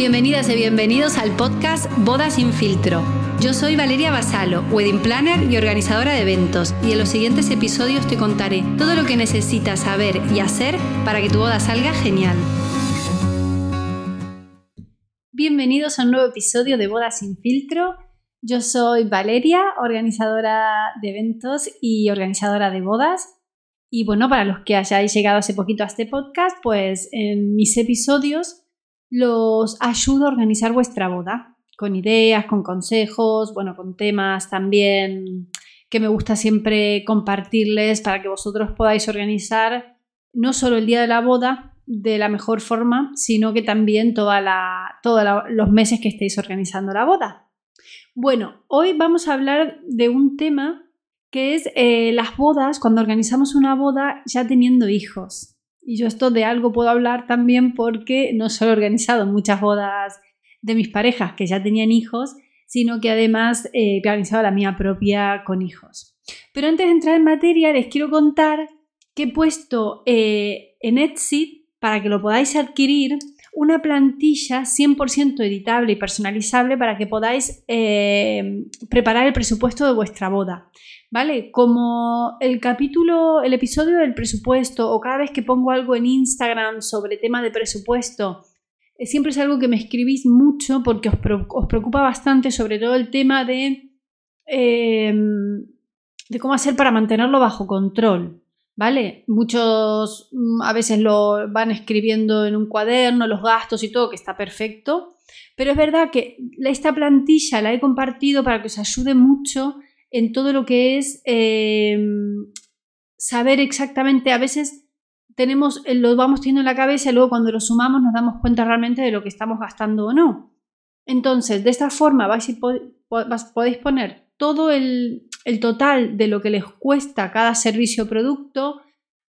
Bienvenidas y bienvenidos al podcast Boda sin filtro. Yo soy Valeria Basalo, wedding planner y organizadora de eventos, y en los siguientes episodios te contaré todo lo que necesitas saber y hacer para que tu boda salga genial. Bienvenidos a un nuevo episodio de Boda sin filtro. Yo soy Valeria, organizadora de eventos y organizadora de bodas. Y bueno, para los que hayáis llegado hace poquito a este podcast, pues en mis episodios los ayudo a organizar vuestra boda, con ideas, con consejos, bueno, con temas también que me gusta siempre compartirles para que vosotros podáis organizar no solo el día de la boda de la mejor forma, sino que también todos los meses que estéis organizando la boda. Bueno, hoy vamos a hablar de un tema que es eh, las bodas, cuando organizamos una boda ya teniendo hijos. Y yo esto de algo puedo hablar también porque no solo he organizado muchas bodas de mis parejas que ya tenían hijos, sino que además eh, he organizado la mía propia con hijos. Pero antes de entrar en materia, les quiero contar que he puesto eh, en Etsy, para que lo podáis adquirir, una plantilla 100% editable y personalizable para que podáis eh, preparar el presupuesto de vuestra boda. ¿Vale? Como el capítulo, el episodio del presupuesto o cada vez que pongo algo en Instagram sobre tema de presupuesto, eh, siempre es algo que me escribís mucho porque os, preocupa bastante sobre todo el tema de, em, de cómo hacer para mantenerlo bajo control. ¿Vale? Muchos mm, a veces lo van escribiendo en un cuaderno, los gastos y todo, que está perfecto. Pero es verdad que esta plantilla la he compartido para que os ayude mucho en todo lo que es em, saber exactamente, a veces tenemos, eh, lo vamos teniendo en la cabeza y luego cuando lo sumamos nos damos cuenta realmente de lo que estamos gastando o no. Entonces, de esta forma vais podéis poner todo el, total de lo que les cuesta cada servicio o producto,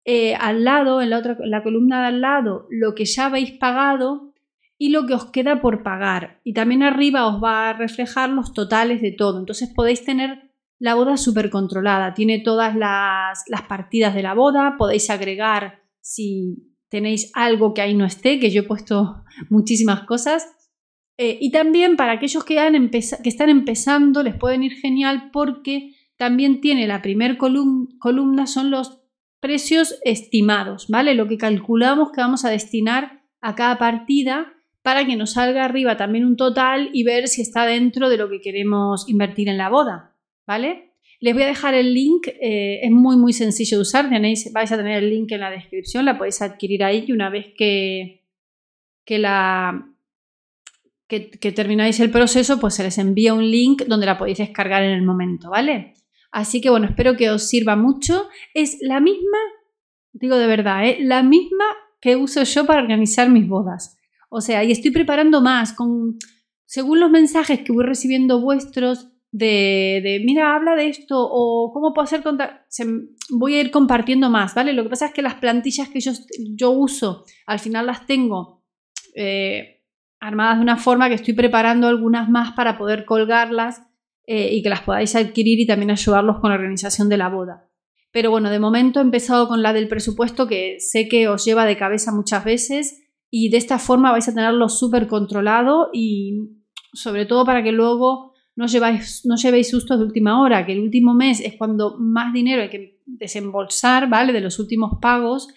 eh, al lado, en la, otra, la columna de al lado, lo que ya habéis pagado y lo que os queda por pagar. Y también arriba os va a reflejar los totales de todo. Entonces podéis tener la boda súper controlada, tiene todas las, partidas de la boda, podéis agregar si tenéis algo que ahí no esté, que yo he puesto muchísimas cosas. Eh, y también para aquellos que, han que están empezando les pueden ir genial porque también tiene la primer columna, son los precios estimados, ¿vale? Lo que calculamos que vamos a destinar a cada partida para que nos salga arriba también un total y ver si está dentro de lo que queremos invertir en la boda. ¿vale? Les voy a dejar el link, eh, es muy muy sencillo de usar, tenéis, vais a tener el link en la descripción, la podéis adquirir ahí y una vez que, que la que, termináis el proceso, pues se les envía un link donde la podéis descargar en el momento, ¿vale? Así que bueno, espero que os sirva mucho. Es la misma, digo de verdad, ¿eh? la misma que uso yo para organizar mis bodas. O sea, y estoy preparando más con, según los mensajes que voy recibiendo vuestros, de, mira, habla de esto o cómo puedo hacer voy a ir compartiendo más, ¿vale? Lo que pasa es que las plantillas que yo, yo uso, al final las tengo eh, armadas de una forma que estoy preparando algunas más para poder colgarlas eh, y que las podáis adquirir y también ayudarlos con la organización de la boda. Pero bueno, de momento he empezado con la del presupuesto que sé que os lleva de cabeza muchas veces y de esta forma vais a tenerlo súper controlado y sobre todo para que luego no, lleváis, no llevéis sustos de última hora, que el último mes es cuando más dinero hay que desembolsar, ¿vale? De los últimos pagos.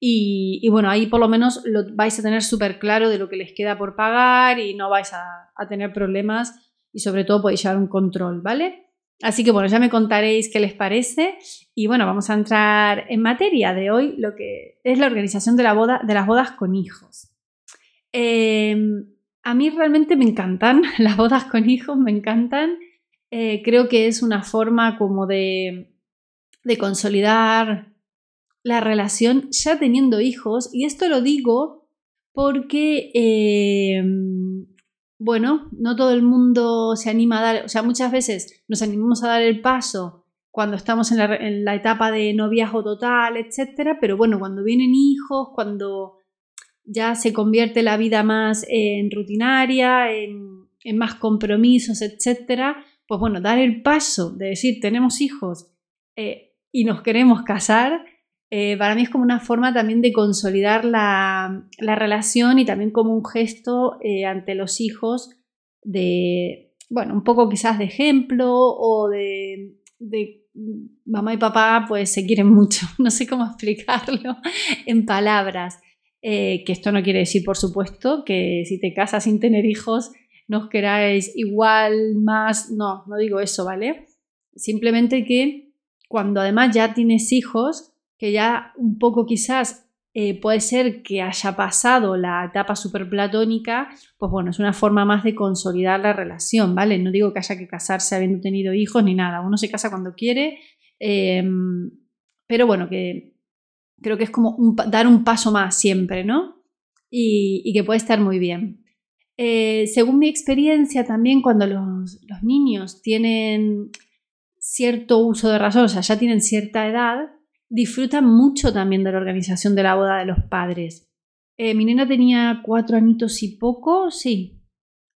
Y, bueno, ahí por lo menos lo vais a tener súper claro de lo que les queda por pagar y no vais a, a tener problemas y sobre todo podéis llevar un control, ¿vale? Así que bueno, ya me contaréis qué les parece y bueno, vamos a entrar en materia de hoy, lo que es la organización de, la boda, de las bodas con hijos. Eh, a mí realmente me encantan, las bodas con hijos me encantan. Eh, creo que es una forma como de, consolidar la relación ya teniendo hijos. Y esto lo digo porque, eh, bueno, no todo el mundo se anima a dar, o sea, muchas veces nos animamos a dar el paso cuando estamos en la, en la etapa de noviazgo total, etcétera, pero bueno, cuando vienen hijos, cuando ya se convierte la vida más en rutinaria, en, más compromisos, etcétera, pues bueno, dar el paso de decir tenemos hijos eh, y nos queremos casar eh, para mí es como una forma también de consolidar la, relación y también como un gesto eh, ante los hijos de, bueno, un poco quizás de ejemplo o de, mamá y papá pues se quieren mucho, no sé cómo explicarlo en palabras. Eh, que esto no quiere decir, por supuesto, que si te casas sin tener hijos nos queráis igual, más, no, no digo eso, ¿vale? Simplemente que cuando además ya tienes hijos, que ya un poco quizás eh, puede ser que haya pasado la etapa superplatónica, pues bueno, es una forma más de consolidar la relación, ¿vale? No digo que haya que casarse habiendo tenido hijos ni nada, uno se casa cuando quiere, em, pero bueno, que creo que es como dar un paso más siempre, ¿no? Y, que puede estar muy bien. Eh, según mi experiencia también, cuando los, los niños tienen cierto uso de razón, o sea, ya tienen cierta edad, disfrutan mucho también de la organización de la boda de los padres. Eh, mi nena tenía cuatro añitos y poco, sí,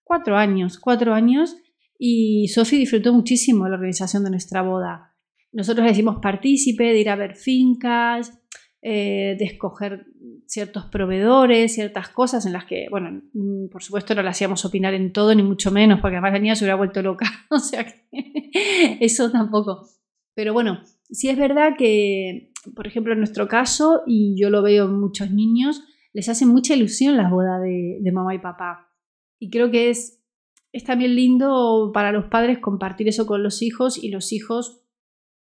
cuatro años, cuatro años, y Sofi disfrutó muchísimo de la organización de nuestra boda. Nosotros le hicimos partícipe de ir a ver fincas, eh, de escoger ciertos proveedores, ciertas cosas en las que, bueno, mm, por supuesto no le hacíamos opinar en todo, ni mucho menos, porque además la niña se hubiera vuelto loca, o sea que eso tampoco. Pero bueno, sí es verdad que, por ejemplo, en nuestro caso, y yo lo veo en muchos niños, les hace mucha ilusión las bodas de, mamá y papá. Y creo que es, es también lindo para los padres compartir eso con los hijos y los hijos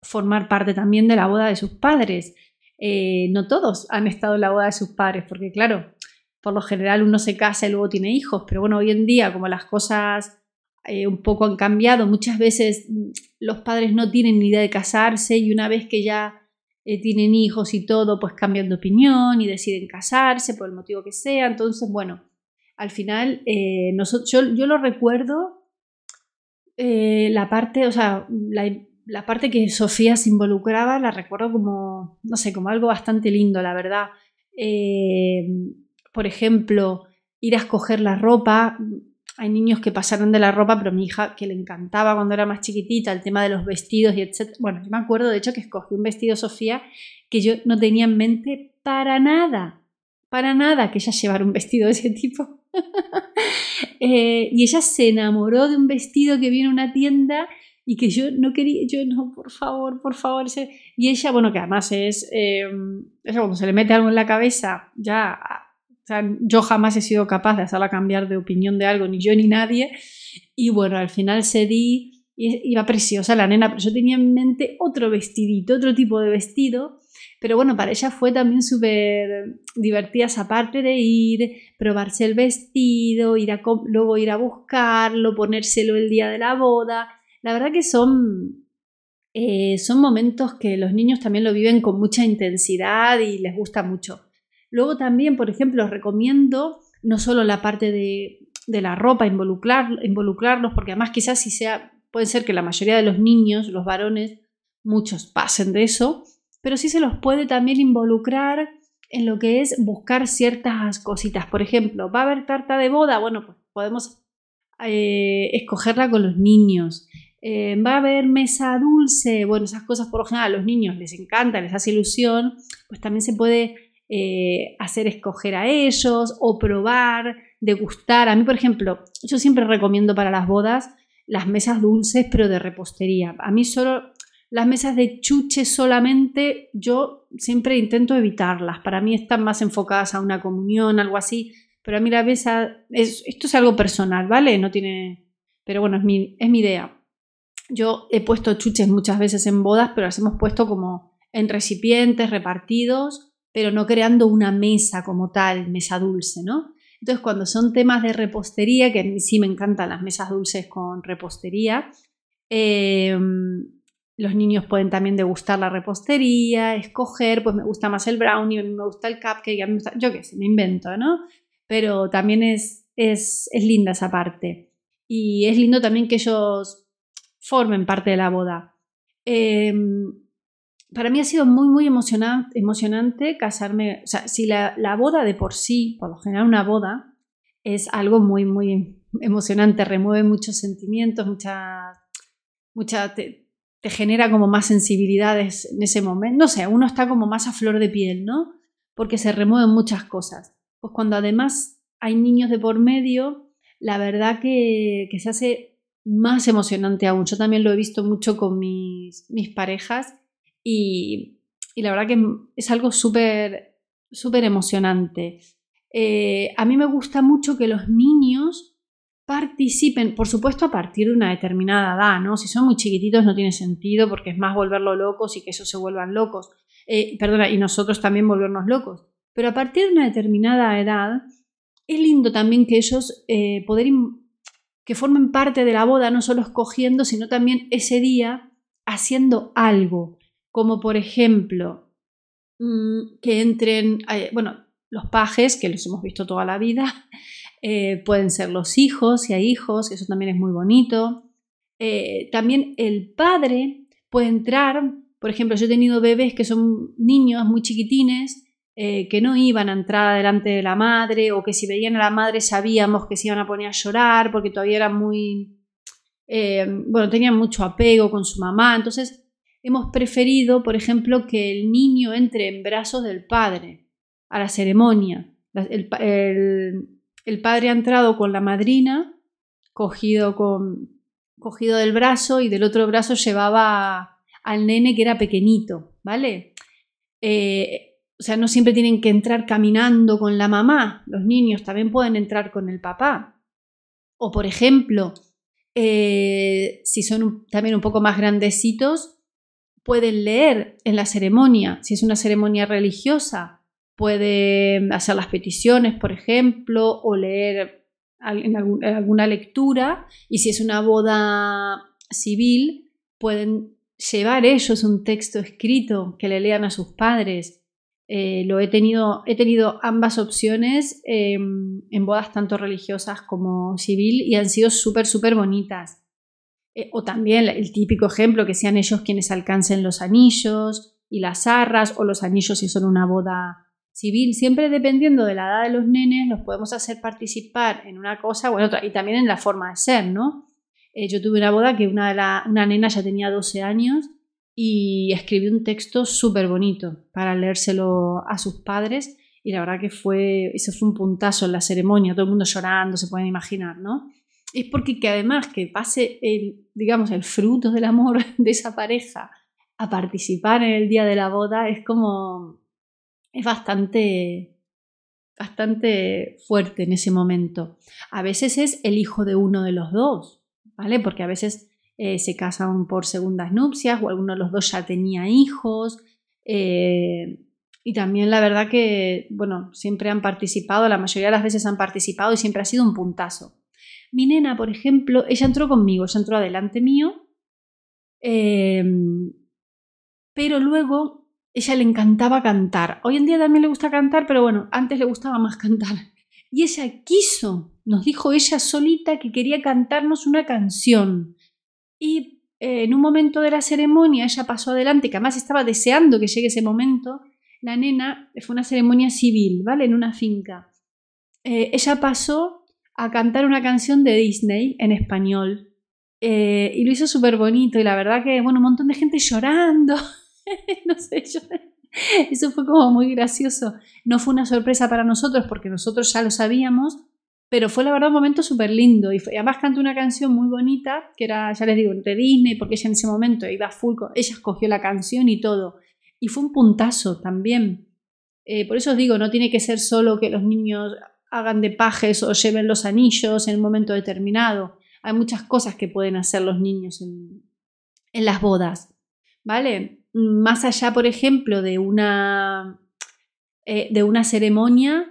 formar parte también de la boda de sus padres. Eh, no todos han estado en la boda de sus padres, porque claro, por lo general uno se casa y luego tiene hijos, pero bueno, hoy en día como las cosas eh, un poco han cambiado. Muchas veces mm, los padres no tienen ni idea de casarse y una vez que ya eh, tienen hijos y todo, pues cambian de opinión y deciden casarse por el motivo que sea. Entonces, bueno, al final eh, yo, lo recuerdo la parte, o sea, la, parte que Sofía se involucraba, la recuerdo como, no sé, como algo bastante lindo, la verdad. por ejemplo, ir a escoger la ropa, hay niños que pasaron de la ropa, pero mi hija, que le encantaba cuando era más chiquitita, el tema de los vestidos y etc. Bueno, yo me acuerdo, de hecho, que escogí un vestido Sofía que yo no tenía en mente para nada, para nada que ella llevara un vestido de ese tipo. Eh, y ella se enamoró de un vestido que vino en una tienda y que yo no quería, yo no, por favor, por favor. Y ella, bueno, que además es, eh, cuando se le mete algo en la cabeza, ya yo jamás he sido capaz de hacerla cambiar de opinión de algo, ni yo ni nadie. Y bueno, al final cedí, iba preciosa la nena, pero yo tenía en mente otro vestidito, otro tipo de vestido. Pero bueno, para ella fue también súper divertida esa parte de ir, probarse el vestido, ir a, luego ir a buscarlo, ponérselo el día de la boda. La verdad que son, eh, son momentos que los niños también lo viven con mucha intensidad y les gusta mucho. Luego también, por ejemplo, os recomiendo no solo la parte de, la ropa, involucrar, involucrarlos, porque además quizás si sea, puede ser que la mayoría de los niños, los varones, muchos pasen de eso, pero sí se los puede también involucrar en lo que es buscar ciertas cositas. Por ejemplo, ¿va a haber tarta de boda? Bueno, pues podemos eh, escogerla con los niños. Eh, ¿Va a haber mesa dulce? Bueno, esas cosas por lo general a los niños les encanta, les hace ilusión, pues también se puede eh, hacer escoger a ellos o probar, degustar. A mí, por ejemplo, yo siempre recomiendo para las bodas las mesas dulces, pero de repostería. A mí solo las mesas de chuche solamente, yo siempre intento evitarlas. Para mí están más enfocadas a una comunión, algo así. Pero a mí la mesa, es, esto es algo personal, ¿vale? No tiene... Pero bueno, es mi, es mi idea. Yo he puesto chuches muchas veces en bodas, pero las hemos puesto como en recipientes repartidos pero no creando una mesa como tal, mesa dulce, ¿no? Entonces, cuando son temas de repostería, que a mí sí me encantan las mesas dulces con repostería, em, los niños pueden también degustar la repostería, escoger, pues me gusta más el brownie, a mí me gusta el cupcake, a mí me gusta, yo qué sé, me invento, ¿no? Pero también es, es, es linda esa parte. Y es lindo también que ellos formen parte de la boda. Eh, para mí ha sido muy, muy emocionante, emocionante casarme. O sea, si la, boda de por sí, por lo general una boda, es algo muy, muy emocionante, remueve muchos sentimientos, mucha, mucha te genera como más sensibilidades en ese momento. No sé, uno está como más a flor de piel, ¿no? Porque se remueven muchas cosas. Pues cuando además hay niños de por medio, la verdad que, se hace más emocionante aún. Yo también lo he visto mucho con mis, mis parejas y, la verdad que es algo súper, súper emocionante. Eh, a mí me gusta mucho que los niños participen, por supuesto a partir de una determinada edad, ¿no? Si son muy chiquititos no tiene sentido porque es más volverlo locos y que ellos se vuelvan locos. Eh, perdona, y nosotros también volvernos locos. Pero a partir de una determinada edad, es lindo también que ellos eh, poder que formen parte de la boda, no solo escogiendo, sino también ese día haciendo algo, como por ejemplo mm, que entren, eh, bueno, los pajes, que los hemos visto toda la vida, eh, pueden ser los hijos, si hay hijos, eso también es muy bonito. Eh, también el padre puede entrar, por ejemplo, yo he tenido bebés que son niños muy chiquitines, que no iban a entrar delante de la madre o que si veían a la madre sabíamos que se iban a poner a llorar porque todavía eran muy, bueno, tenían mucho apego con su mamá. Entonces, hemos preferido, por ejemplo, que el niño entre en brazos del padre a la ceremonia. el, padre ha entrado con la madrina, cogido, con, cogido del brazo y del otro brazo llevaba al nene que era pequeñito, ¿vale? Eh, o sea, no siempre tienen que entrar caminando con la mamá, los niños también pueden entrar con el papá. O por ejemplo, eh, si son también un poco más grandecitos, pueden leer en la ceremonia, si es una ceremonia religiosa, puede hacer las peticiones, por ejemplo, o leer en alguna lectura, y si es una boda civil, pueden llevar ellos un texto escrito que le lean a sus padres. Eh, lo he tenido, he tenido ambas opciones em, en bodas tanto religiosas como civil y han sido súper, súper bonitas. Eh, o también el típico ejemplo, que sean ellos quienes alcancen los anillos y las arras, o los anillos si son una boda civil, siempre dependiendo de la edad de los nenes, los podemos hacer participar en una cosa o en otra, y también en la forma de ser, ¿no? Eh, yo tuve una boda que una, de la, una nena ya tenía 12 años y escribió un texto súper bonito para leérselo a sus padres y la verdad que fue, eso fue un puntazo en la ceremonia, todo el mundo llorando, se pueden imaginar, ¿no? Es porque que además que pase el, digamos, el fruto del amor de esa pareja a participar en el día de la boda es como es bastante, bastante fuerte en ese momento. A veces es el hijo de uno de los dos, ¿vale? Porque a veces eh, se casan por segundas nupcias o alguno de los dos ya tenía hijos. Eh, y también la verdad que, bueno, siempre han participado, la mayoría de las veces han participado y siempre ha sido un puntazo. Mi nena, por ejemplo, ella entró conmigo, ella entró adelante mío, eh, pero luego ella le encantaba cantar. Hoy en día también le gusta cantar, pero bueno, antes le gustaba más cantar. Y ella quiso, nos dijo ella solita que quería cantarnos una canción. Y eh, en un momento de la ceremonia ella pasó adelante, que además estaba deseando que llegue ese momento. La nena fue una ceremonia civil, ¿vale? En una finca. Eh, ella pasó a cantar una canción de Disney en español. Eh, y lo hizo súper bonito y la verdad que, bueno, un montón de gente llorando. no sé, yo, eso fue como muy gracioso. No fue una sorpresa para nosotros porque nosotros ya lo sabíamos, pero fue la verdad un momento súper lindo. Y, además cantó una canción muy bonita, que era, ya les digo, entre Disney, porque ella en ese momento iba full, ella escogió la canción y todo. Y fue un puntazo también. Eh, por eso os digo, no tiene que ser solo que los niños hagan de pajes o lleven los anillos en un momento determinado. Hay muchas cosas que pueden hacer los niños en, las bodas. ¿Vale? más allá, por ejemplo, de una, eh, de una ceremonia,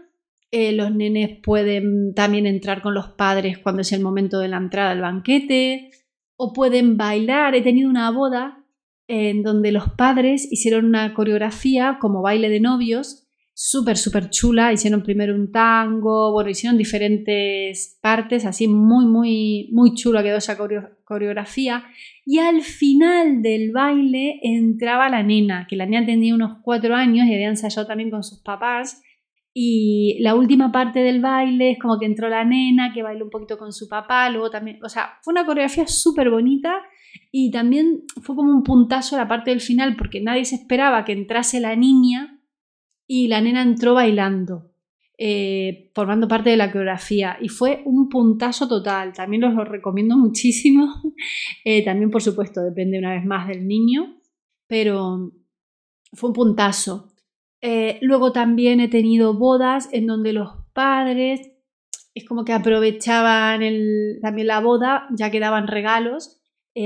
eh, los nenes pueden también entrar con los padres cuando es el momento de la entrada al banquete, o pueden bailar. He tenido una boda en donde los padres hicieron una coreografía como baile de novios súper, súper chula. Hicieron primero un tango, bueno, hicieron diferentes partes, así muy, muy, muy chula quedó esa coreografía. Y al final del baile entraba la nena, que la nena tenía unos cuatro años y había ensayado también con sus papás. Y la última parte del baile es como que entró la nena, que bailó un poquito con su papá, luego también, o sea, fue una coreografía súper bonita Y también fue como un puntazo la parte del final porque nadie se esperaba que entrase la niña y la nena entró bailando, eh, formando parte de la coreografía. Y fue un puntazo total. También os lo recomiendo muchísimo. Eh, también, por supuesto, depende una vez más del niño, pero fue un puntazo. Eh, luego también he tenido bodas en donde los padres es como que aprovechaban también la boda, ya que daban regalos.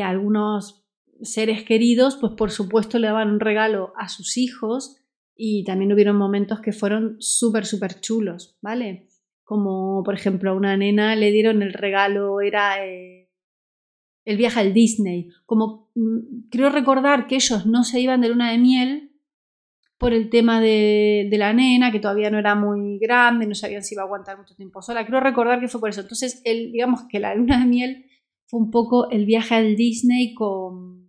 algunos seres queridos, pues por supuesto le daban un regalo a sus hijos y también hubieron momentos que fueron súper, súper chulos, ¿vale? Como por ejemplo a una nena le dieron el regalo, era eh, el viaje al Disney. Como mm, creo recordar que ellos no se iban de luna de miel por el tema de, de, la nena, que todavía no era muy grande, no sabían si iba a aguantar mucho tiempo sola. Creo recordar que fue por eso. Entonces, el, digamos que la luna de miel fue un poco el viaje al Disney con,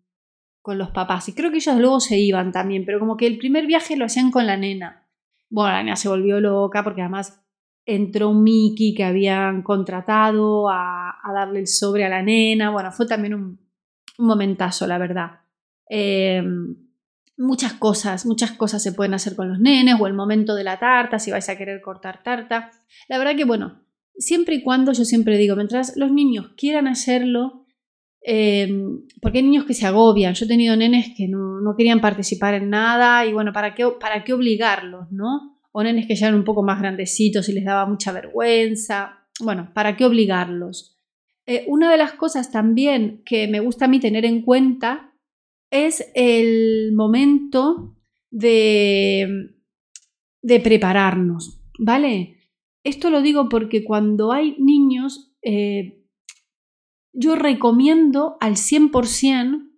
con los papás. Y creo que ellos luego se iban también, pero como que el primer viaje lo hacían con la nena. Bueno, la nena se volvió loca porque además entró un Mickey que habían contratado a, darle el sobre a la nena. Bueno, fue también un, momentazo, la verdad. Em, muchas cosas, muchas cosas se pueden hacer con los nenes o el momento de la tarta, si vais a querer cortar tarta. La verdad que, bueno, siempre y cuando, yo siempre digo, mientras los niños quieran hacerlo, Em, porque hay niños que se agobian. Yo he tenido nenes que no, querían participar en nada y bueno, ¿para qué, ¿para qué obligarlos, no? O nenes que ya eran un poco más grandecitos y les daba mucha vergüenza. Bueno, ¿para qué obligarlos? Eh, una de las cosas también que me gusta a mí tener en cuenta es el momento de, de prepararnos, ¿vale? Esto lo digo porque cuando hay niños eh, yo recomiendo al 100%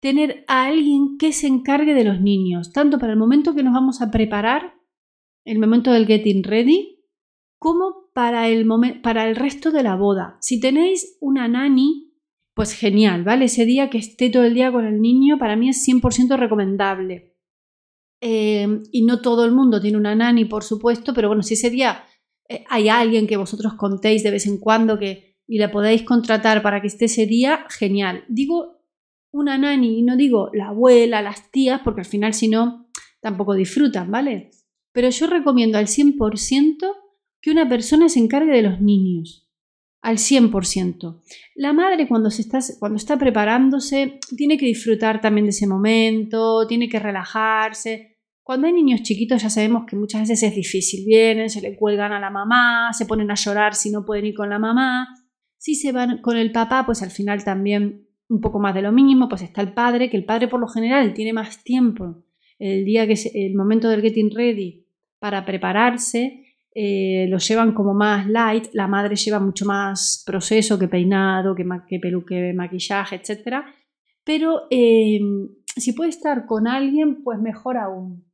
tener a alguien que se encargue de los niños, tanto para el momento que nos vamos a preparar, el momento del getting ready, como para el, para el resto de la boda. Si tenéis una nani, pues genial, ¿vale? Ese día que esté todo el día con el niño, para mí es 100% recomendable. Eh, y no todo el mundo tiene una nani, por supuesto, pero bueno, si ese día eh, hay alguien que vosotros contéis de vez en cuando que y la podéis contratar para que esté ese día, genial. Digo una nani y no digo la abuela, las tías, porque al final si no, tampoco disfrutan, ¿vale? Pero yo recomiendo al 100% que una persona se encargue de los niños. Al 100%. La madre cuando, se está, cuando está preparándose tiene que disfrutar también de ese momento, tiene que relajarse. Cuando hay niños chiquitos ya sabemos que muchas veces es difícil. Vienen, se le cuelgan a la mamá, se ponen a llorar si no pueden ir con la mamá. Si se van con el papá, pues al final también un poco más de lo mínimo, pues está el padre, que el padre por lo general tiene más tiempo el día que es el momento del getting ready para prepararse, eh, lo llevan como más light, la madre lleva mucho más proceso que peinado, que, que peluque, maquillaje, etc. Pero eh, si puede estar con alguien, pues mejor aún.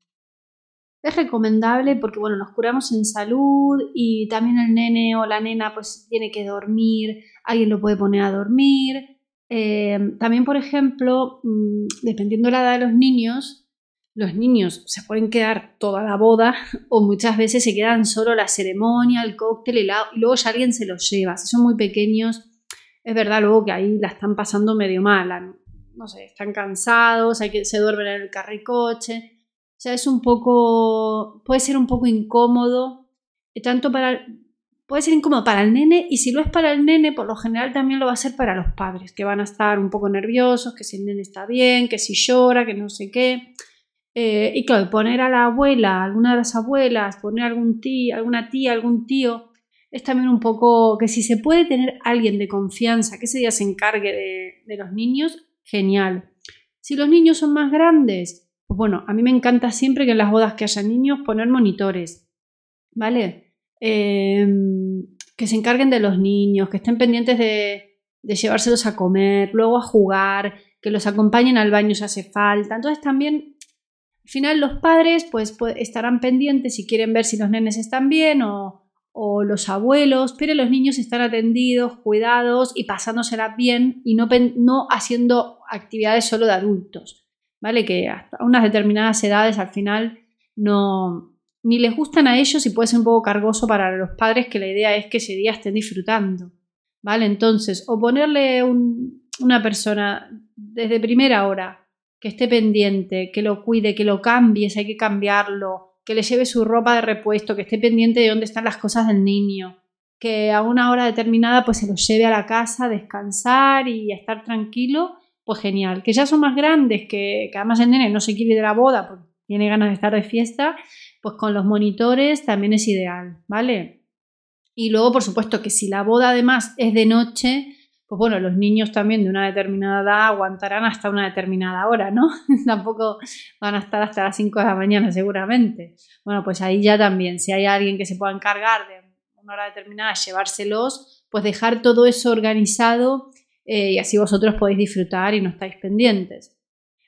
Es recomendable porque, bueno, nos curamos en salud y también el nene o la nena pues tiene que dormir, alguien lo puede poner a dormir. Eh, también, por ejemplo, mm, dependiendo de la edad de los niños, los niños se pueden quedar toda la boda o muchas veces se quedan solo la ceremonia, el cóctel y, luego ya alguien se los lleva. Si son muy pequeños, es verdad luego que ahí la están pasando medio mal, no sé, están cansados, hay que, se duermen en el carricoche. Sea, es un poco, puede ser un poco incómodo, eh, tanto para, puede ser incómodo para el nene y si lo es para el nene, por lo general también lo va a ser para los padres, que van a estar un poco nerviosos, que si el nene está bien, que si llora, que no sé qué. Eh, y claro, poner a la abuela, alguna de las abuelas, poner algún tío, alguna tía, algún tío, es también un poco que si se puede tener alguien de confianza que ese día se encargue de los niños, genial. Si los niños son más grandes, pues bueno, a mí me encanta siempre que en las bodas que haya niños poner monitores, ¿vale? Em, que se encarguen de los niños, que estén pendientes de, llevárselos a comer, luego a jugar, que los acompañen al baño si hace falta. Entonces también, al final los padres pues, estarán pendientes si quieren ver si los nenes están bien o, los abuelos, pero los niños están atendidos, cuidados y pasándosela bien y no haciendo actividades solo de adultos. ¿Vale? Que hasta unas determinadas edades al final no ni les gustan a ellos y puede ser un poco cargoso para los padres que la idea es que ese día estén disfrutando, ¿vale? Entonces, o ponerle un, una persona desde primera hora que esté pendiente, que lo cuide, que lo cambie, si hay que cambiarlo, que le lleve su ropa de repuesto, que esté pendiente de dónde están las cosas del niño, que a una hora determinada pues se lo lleve a la casa a descansar y a estar tranquilo, pues genial. Que ya son más grandes, que, además el nene no se quiere ir de la boda porque tiene ganas de estar de fiesta, pues con los monitores también es ideal, ¿vale? Y luego, por supuesto, que si la boda además es de noche, pues bueno, los niños también de una determinada edad aguantarán hasta una determinada hora, ¿no? Tampoco van a estar hasta las 5 de la mañana seguramente. Bueno, pues ahí ya también, si hay alguien que se pueda encargar de una hora determinada, llevárselos, pues dejar todo eso organizado eh, y así vosotros podéis disfrutar y no estáis pendientes.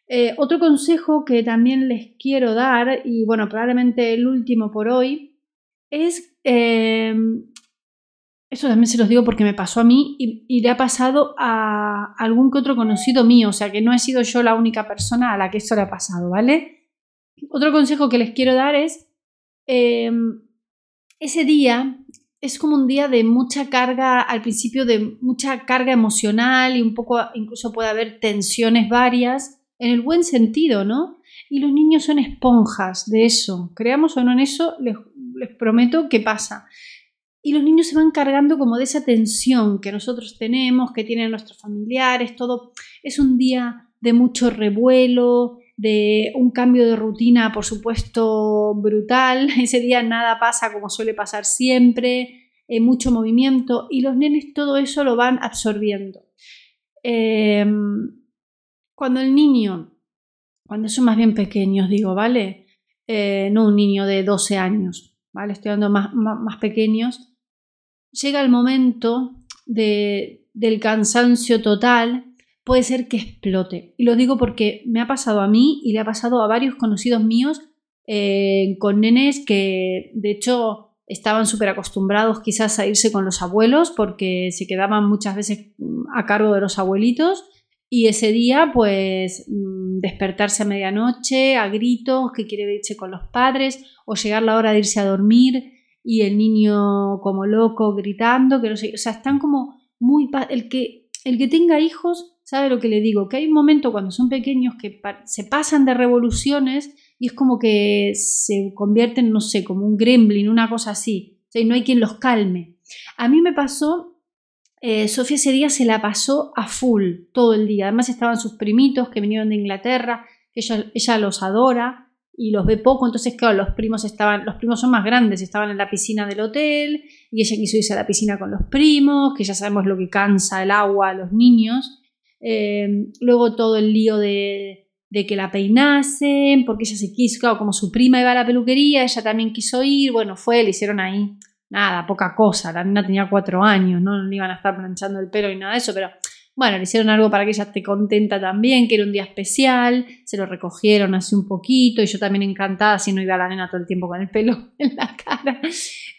Eh, otro consejo que también les quiero dar, y bueno, probablemente el último por hoy, es, eh, eso también se los digo porque me pasó a mí y, le ha pasado a algún que otro conocido mío, o sea que no he sido yo la única persona a la que esto le ha pasado, ¿vale? Otro consejo que les quiero dar es, ese día es como un día de mucha carga, al principio de mucha carga emocional y un poco, incluso puede haber tensiones varias, en el buen sentido, ¿no? Y los niños son esponjas de eso, creamos o no en eso, les, les prometo que pasa. Y los niños se van cargando como de esa tensión que nosotros tenemos, que tienen nuestros familiares, todo. Es un día de mucho revuelo, de un cambio de rutina, por supuesto, brutal. Ese día nada pasa como suele pasar siempre, hay mucho movimiento y los nenes todo eso lo van absorbiendo. Em, cuando el niño, cuando son más bien pequeños, digo, ¿vale? Eh, no un niño de 12 años, ¿vale? Estoy hablando más, más, pequeños. Llega el momento de, del cansancio total puede ser que explote. Y lo digo porque me ha pasado a mí y le ha pasado a varios conocidos míos eh, con nenes que de hecho estaban súper acostumbrados quizás a irse con los abuelos porque se quedaban muchas veces mm, a cargo de los abuelitos y ese día pues mm, despertarse a medianoche a gritos que quiere irse con los padres o llegar la hora de irse a dormir y el niño como loco gritando que no sé, o sea, están como muy el que el que tenga hijos ¿Sabe lo que le digo? Que hay un momento cuando son pequeños que se pasan de revoluciones y es como que se convierten, no sé, como un gremlin, una cosa así. O sea, y no hay quien los calme. A mí me pasó, eh, Sofía ese día se la pasó a full todo el día. Además estaban sus primitos que vinieron de Inglaterra, que ella, ella los adora y los ve poco, entonces claro, los primos estaban, los primos son más grandes, estaban en la piscina del hotel y ella quiso irse a la piscina con los primos, que ya sabemos lo que cansa el agua a los niños. Eh, luego todo el lío de, que la peinasen, porque ella se quiso, claro, como su prima iba a la peluquería, ella también quiso ir, bueno, fue, le hicieron ahí, nada, poca cosa, la niña tenía cuatro años, ¿no? no iban a estar planchando el pelo y nada de eso, pero bueno, le hicieron algo para que ella esté contenta también, que era un día especial, se lo recogieron así un poquito y yo también encantada, si no iba a la nena todo el tiempo con el pelo en la cara.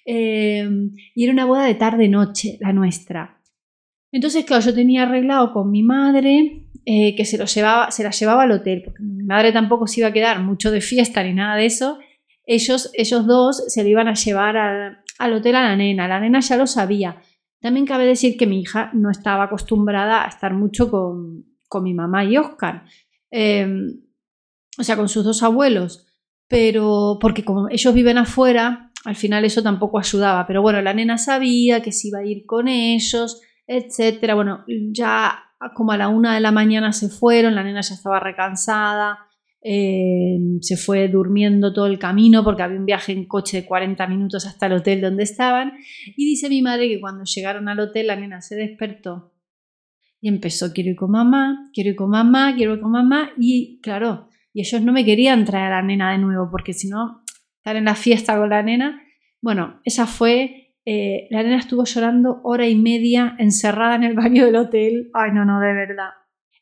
Eh, y era una boda de tarde-noche, la nuestra. Entonces, claro, yo tenía arreglado con mi madre eh, que se, lo llevaba, se la llevaba al hotel, porque mi madre tampoco se iba a quedar mucho de fiesta ni nada de eso. Ellos, ellos dos se lo iban a llevar al, hotel a la nena. La nena ya lo sabía. También cabe decir que mi hija no estaba acostumbrada a estar mucho con, mi mamá y Oscar. Em, o sea, con sus dos abuelos. Pero porque como ellos viven afuera, al final eso tampoco ayudaba. Pero bueno, la nena sabía que se iba a ir con ellos etcétera. Bueno, ya como a la una de la mañana se fueron, la nena ya estaba recansada, eh, se fue durmiendo todo el camino porque había un viaje en coche de 40 minutos hasta el hotel donde estaban. Y dice mi madre que cuando llegaron al hotel la nena se despertó y empezó, quiero ir con mamá, quiero ir con mamá, quiero ir con mamá. Y claro, y ellos no me querían traer a la nena de nuevo porque si no, estar en la fiesta con la nena. Bueno, esa fue eh, la nena estuvo llorando hora y media encerrada en el baño del hotel. Ay, no, no, de verdad.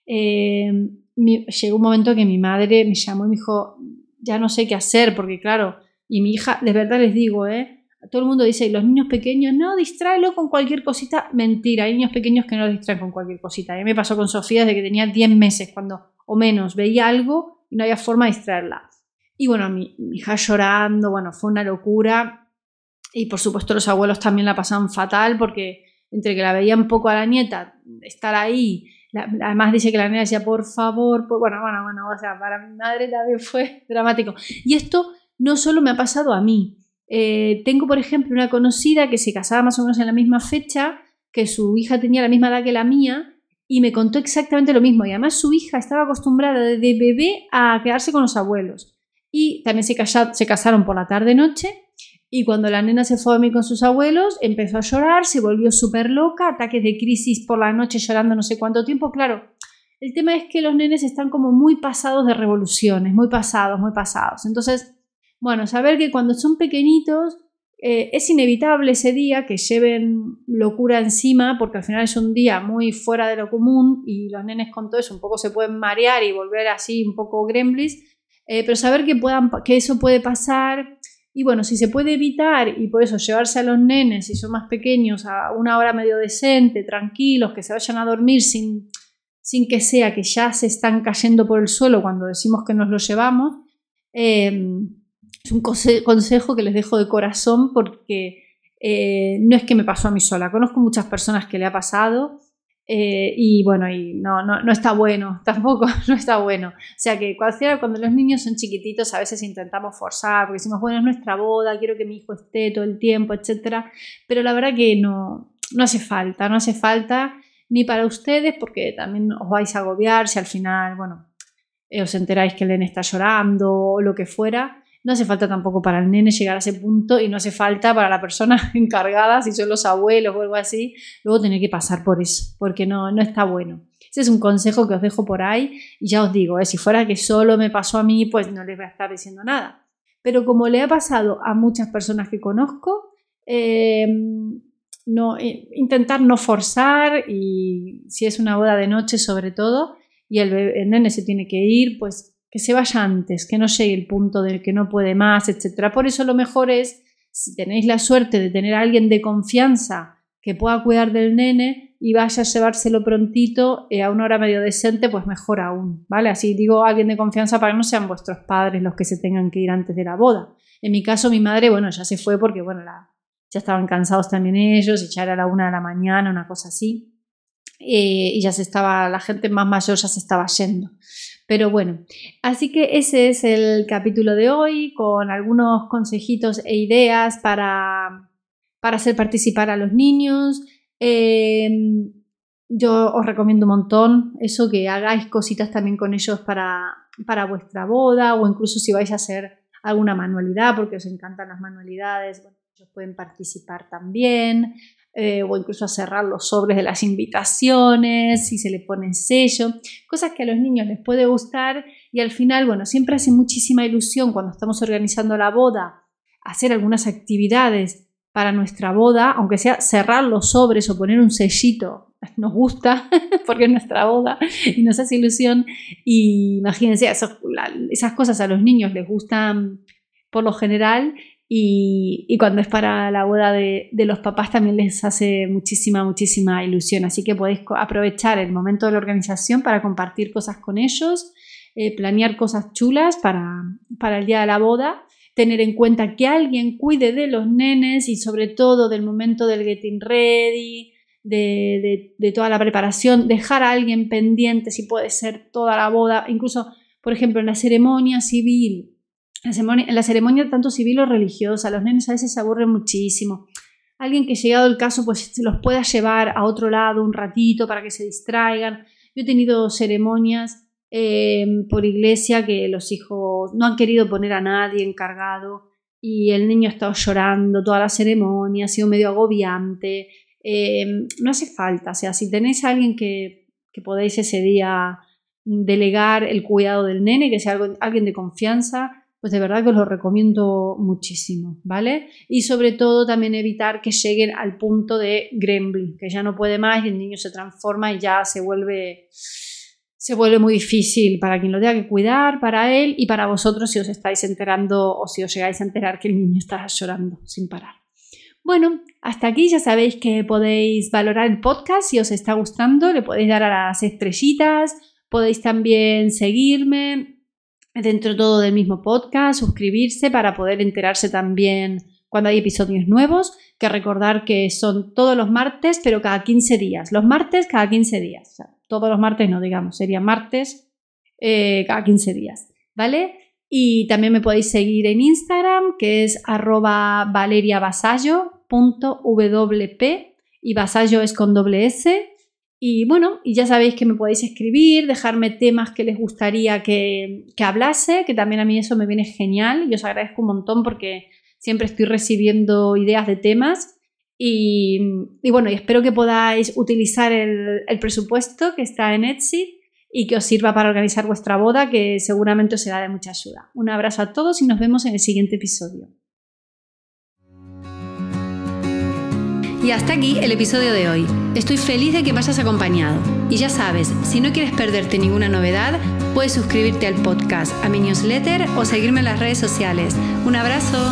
Eh, llegó un momento que mi madre me llamó y me dijo, ya no sé qué hacer, porque claro, y mi hija, de verdad les digo, ¿eh? Todo el mundo dice, los niños pequeños, no, distráelo con cualquier cosita. Mentira, hay niños pequeños que no los distraen con cualquier cosita. A me pasó con Sofía desde que tenía 10 meses, cuando, o menos, veía algo y no había forma de distraerla. Y bueno, mi hija llorando, bueno, fue una locura. Y por supuesto los abuelos también la pasaban fatal porque entre que la veían poco a la nieta, estar ahí además dice que la nena decía, por favor, bueno, bueno, bueno, o sea, para mi madre también fue dramático. Y esto no solo me ha pasado a mí. Eh, tengo, por ejemplo, una conocida que se casaba más o menos en la misma fecha, que su hija tenía la misma edad que la mía, y me contó exactamente lo mismo. Y además su hija estaba acostumbrada desde bebé a quedarse con los abuelos. Y también se, se casaron por la tarde-noche. Y cuando la nena se fue a dormir con sus abuelos, empezó a llorar, se volvió súper loca, ataques de crisis por la noche llorando no sé cuánto tiempo. Claro, el tema es que los nenes están como muy pasados de revoluciones, muy pasados, muy pasados. Entonces, bueno, saber que cuando son pequeñitos eh, es inevitable ese día que lleven locura encima, porque al final es un día muy fuera de lo común y los nenes con todo eso un poco se pueden marear y volver así un poco gremlins, eh, pero saber que, puedan, que eso puede pasar y bueno, si se puede evitar y por eso llevarse a los nenes, si son más pequeños, a una hora medio decente, tranquilos, que se vayan a dormir sin, sin que sea que ya se están cayendo por el suelo cuando decimos que nos lo llevamos. Eh, es un consejo que les dejo de corazón porque eh, no es que me pasó a mí sola, conozco muchas personas que le ha pasado eh, y bueno, y no, no, está bueno, tampoco no está bueno. O sea que cuando los niños son chiquititos a veces intentamos forzar porque decimos, bueno, es nuestra boda, quiero que mi hijo esté todo el tiempo, etc. Pero la verdad que no, no hace falta, no hace falta ni para ustedes porque también os vais a agobiar si al final, bueno, eh, os enteráis que el nene está llorando o lo que fuera. No hace falta tampoco para el nene llegar a ese punto y no hace falta para la persona encargada, si son los abuelos o algo así, luego tener que pasar por eso, porque no, no está bueno. Ese es un consejo que os dejo por ahí y ya os digo, eh, si fuera que solo me pasó a mí, pues no les voy a estar diciendo nada. Pero como le ha pasado a muchas personas que conozco, eh, no, eh, intentar no forzar y si es una boda de noche sobre todo y el, el nene se tiene que ir, pues que se vaya antes, que no llegue el punto del que no puede más, etc. Por eso lo mejor es, si tenéis la suerte de tener a alguien de confianza que pueda cuidar del nene y vaya a llevárselo prontito eh, a una hora medio decente, pues mejor aún, ¿vale? Así digo alguien de confianza para que no sean vuestros padres los que se tengan que ir antes de la boda. En mi caso, mi madre, bueno, ya se fue porque, bueno, ya estaban cansados también ellos y ya era la una de la mañana, una cosa así. Eh, y ya se estaba, la gente más mayor ya se estaba yendo. Pero bueno, así que ese es el capítulo de hoy con algunos consejitos e ideas para, para hacer participar a los niños. Em, yo os recomiendo un montón eso, que hagáis cositas también con ellos para, para vuestra boda o incluso si vais a hacer alguna manualidad, porque os encantan las manualidades, ellos pueden participar también. Eh, o incluso a cerrar los sobres de las invitaciones, si se le pone sello, cosas que a los niños les puede gustar y al final, bueno, siempre hace muchísima ilusión cuando estamos organizando la boda hacer algunas actividades para nuestra boda, aunque sea cerrar los sobres o poner un sellito, nos gusta porque es nuestra boda y nos hace ilusión. Y imagínense, esas cosas a los niños les gustan por lo general y, cuando es para la boda de, los papás también les hace muchísima, muchísima ilusión. Así que podéis aprovechar el momento de la organización para compartir cosas con ellos, eh, planear cosas chulas para, para el día de la boda, tener en cuenta que alguien cuide de los nenes y sobre todo del momento del getting ready, de, de, toda la preparación, dejar a alguien pendiente si puede ser toda la boda, incluso, por ejemplo, en la ceremonia civil, en la ceremonia tanto civil o religiosa, los nenes a veces se aburren muchísimo. Alguien que llegado el caso pues los pueda llevar a otro lado un ratito para que se distraigan. Yo he tenido ceremonias eh, por iglesia que los hijos no han querido poner a nadie encargado y el niño ha estado llorando toda la ceremonia, ha sido medio agobiante. Eh, no hace falta, o sea, si tenéis a alguien que, que podéis ese día delegar el cuidado del nene, que sea alguien de confianza, pues de verdad que os lo recomiendo muchísimo, ¿vale? Y sobre todo también evitar que lleguen al punto de gremlin, que ya no puede más y el niño se transforma y ya se vuelve se vuelve muy difícil para quien lo tenga que cuidar, para él y para vosotros si os estáis enterando o si os llegáis a enterar que el niño está llorando sin parar. Bueno, hasta aquí ya sabéis que podéis valorar el podcast si os está gustando, le podéis dar a las estrellitas, podéis también seguirme, dentro todo del mismo podcast, suscribirse para poder enterarse también cuando hay episodios nuevos, que recordar que son todos los martes, pero cada 15 días. Los martes cada 15 días. todos los martes no, digamos, sería martes eh, cada 15 días, ¿vale? Y también me podéis seguir en Instagram, que es arroba y vasallo es con doble S. Y bueno, y ya sabéis que me podéis escribir, dejarme temas que les gustaría que, que hablase, que también a mí eso me viene genial y os agradezco un montón porque siempre estoy recibiendo ideas de temas. Y, bueno, y espero que podáis utilizar el, el presupuesto que está en Etsy y que os sirva para organizar vuestra boda, que seguramente os será de mucha ayuda. Un abrazo a todos y nos vemos en el siguiente episodio. Y hasta aquí el episodio de hoy. Estoy feliz de que me hayas acompañado. Y ya sabes, si no quieres perderte ninguna novedad, puedes suscribirte al podcast, a mi newsletter o seguirme en las redes sociales. Un abrazo.